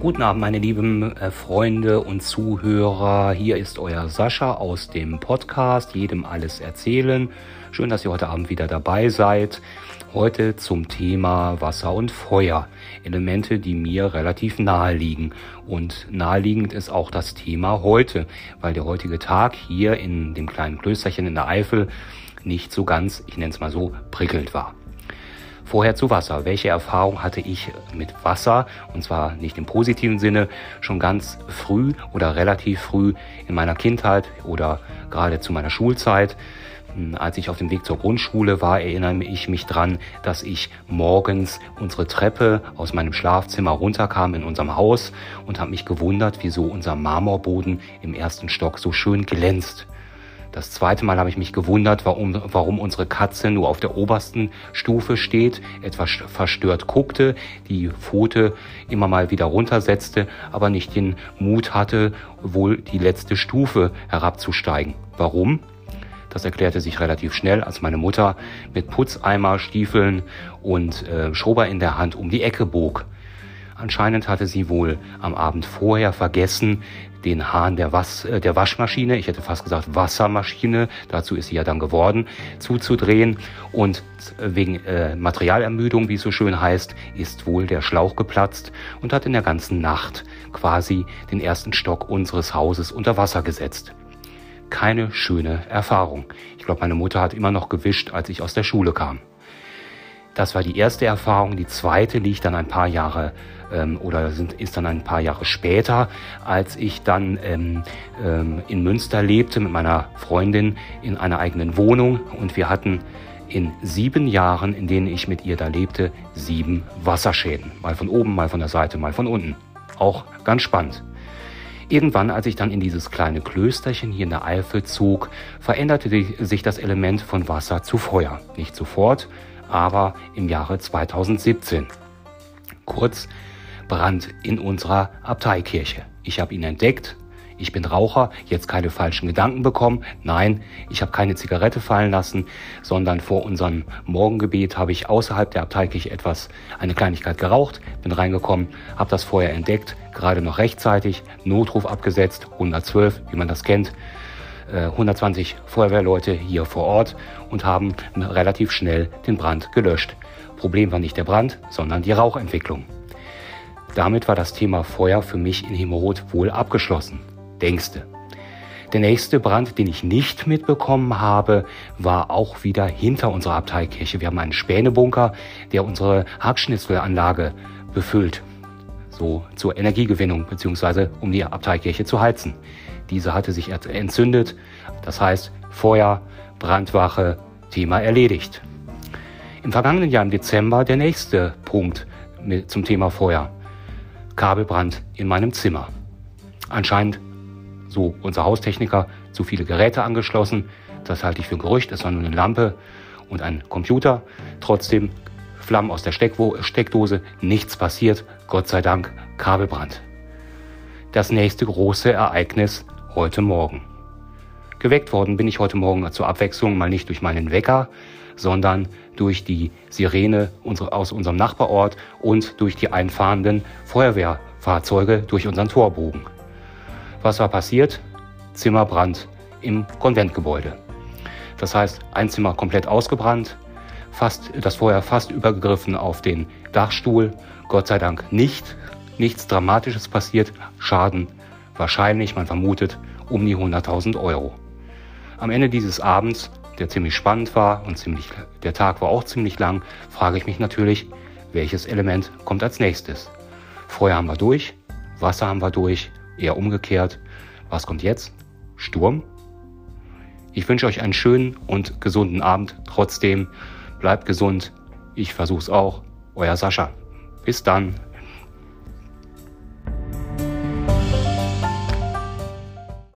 Guten Abend, meine lieben äh, Freunde und Zuhörer. Hier ist euer Sascha aus dem Podcast Jedem alles erzählen. Schön, dass ihr heute Abend wieder dabei seid. Heute zum Thema Wasser und Feuer. Elemente, die mir relativ nahe liegen. Und naheliegend ist auch das Thema heute, weil der heutige Tag hier in dem kleinen Klösterchen in der Eifel nicht so ganz, ich nenne es mal so, prickelnd war. Vorher zu Wasser. Welche Erfahrung hatte ich mit Wasser? Und zwar nicht im positiven Sinne, schon ganz früh oder relativ früh in meiner Kindheit oder gerade zu meiner Schulzeit. Hm, als ich auf dem Weg zur Grundschule war, erinnere ich mich dran, dass ich morgens unsere Treppe aus meinem Schlafzimmer runterkam in unserem Haus und habe mich gewundert, wieso unser Marmorboden im ersten Stock so schön glänzt. Das zweite Mal habe ich mich gewundert, warum, warum unsere Katze nur auf der obersten Stufe steht, etwas verstört guckte, die Pfote immer mal wieder runtersetzte, aber nicht den Mut hatte, wohl die letzte Stufe herabzusteigen. Warum? Das erklärte sich relativ schnell, als meine Mutter mit Putzeimer, Stiefeln und äh, Schober in der Hand um die Ecke bog. Anscheinend hatte sie wohl am Abend vorher vergessen, den Hahn der, Was äh, der Waschmaschine, ich hätte fast gesagt Wassermaschine, dazu ist sie ja dann geworden, zuzudrehen. Und wegen äh, Materialermüdung, wie es so schön heißt, ist wohl der Schlauch geplatzt und hat in der ganzen Nacht quasi den ersten Stock unseres Hauses unter Wasser gesetzt. Keine schöne Erfahrung. Ich glaube, meine Mutter hat immer noch gewischt, als ich aus der Schule kam. Das war die erste Erfahrung. Die zweite liegt dann ein paar Jahre ähm, oder sind, ist dann ein paar Jahre später, als ich dann ähm, ähm, in Münster lebte mit meiner Freundin in einer eigenen Wohnung und wir hatten in sieben Jahren, in denen ich mit ihr da lebte, sieben Wasserschäden. Mal von oben, mal von der Seite, mal von unten. Auch ganz spannend. Irgendwann, als ich dann in dieses kleine Klösterchen hier in der Eifel zog, veränderte sich das Element von Wasser zu Feuer. Nicht sofort, aber im Jahre 2017. Kurz Brand in unserer Abteikirche. Ich habe ihn entdeckt. Ich bin Raucher, jetzt keine falschen Gedanken bekommen. Nein, ich habe keine Zigarette fallen lassen, sondern vor unserem Morgengebet habe ich außerhalb der Abteikirche etwas, eine Kleinigkeit geraucht, bin reingekommen, habe das Feuer entdeckt, gerade noch rechtzeitig, Notruf abgesetzt, 112, wie man das kennt. 120 äh, Feuerwehrleute hier vor Ort und haben relativ schnell den Brand gelöscht. Problem war nicht der Brand, sondern die Rauchentwicklung. Damit war das Thema Feuer für mich in Himmerod wohl abgeschlossen. Denkste. Der nächste Brand, den ich nicht mitbekommen habe, war auch wieder hinter unserer Abteikirche. Wir haben einen Spänebunker, der unsere Hackschnitzelanlage befüllt. So zur Energiegewinnung beziehungsweise um die Abteikirche zu heizen. Diese hatte sich entzündet. Das heißt, Feuer, Brandwache, Thema erledigt. Im vergangenen Jahr im Dezember der nächste Punkt zum Thema Feuer. Kabelbrand in meinem Zimmer. Anscheinend, so unser Haustechniker, zu viele Geräte angeschlossen. Das halte ich für ein Gerücht. Es war nur eine Lampe und ein Computer. Trotzdem Flammen aus der Steckdose. Nichts passiert. Gott sei Dank Kabelbrand. Das nächste große Ereignis heute Morgen. Geweckt worden bin ich heute Morgen zur Abwechslung mal nicht durch meinen Wecker, sondern durch die Sirene aus unserem Nachbarort und durch die einfahrenden Feuerwehrfahrzeuge durch unseren Torbogen. Was war passiert? Zimmerbrand im Konventgebäude. Das heißt, ein Zimmer komplett ausgebrannt, fast, das Feuer fast übergegriffen auf den Dachstuhl. Gott sei Dank nicht. Nichts Dramatisches passiert. Schaden wahrscheinlich, man vermutet, um die 100.000 Euro. Am Ende dieses Abends der ziemlich spannend war und ziemlich, der Tag war auch ziemlich lang, frage ich mich natürlich, welches Element kommt als nächstes? Feuer haben wir durch, Wasser haben wir durch, eher umgekehrt. Was kommt jetzt? Sturm? Ich wünsche euch einen schönen und gesunden Abend. Trotzdem bleibt gesund. Ich versuch's auch. Euer Sascha. Bis dann.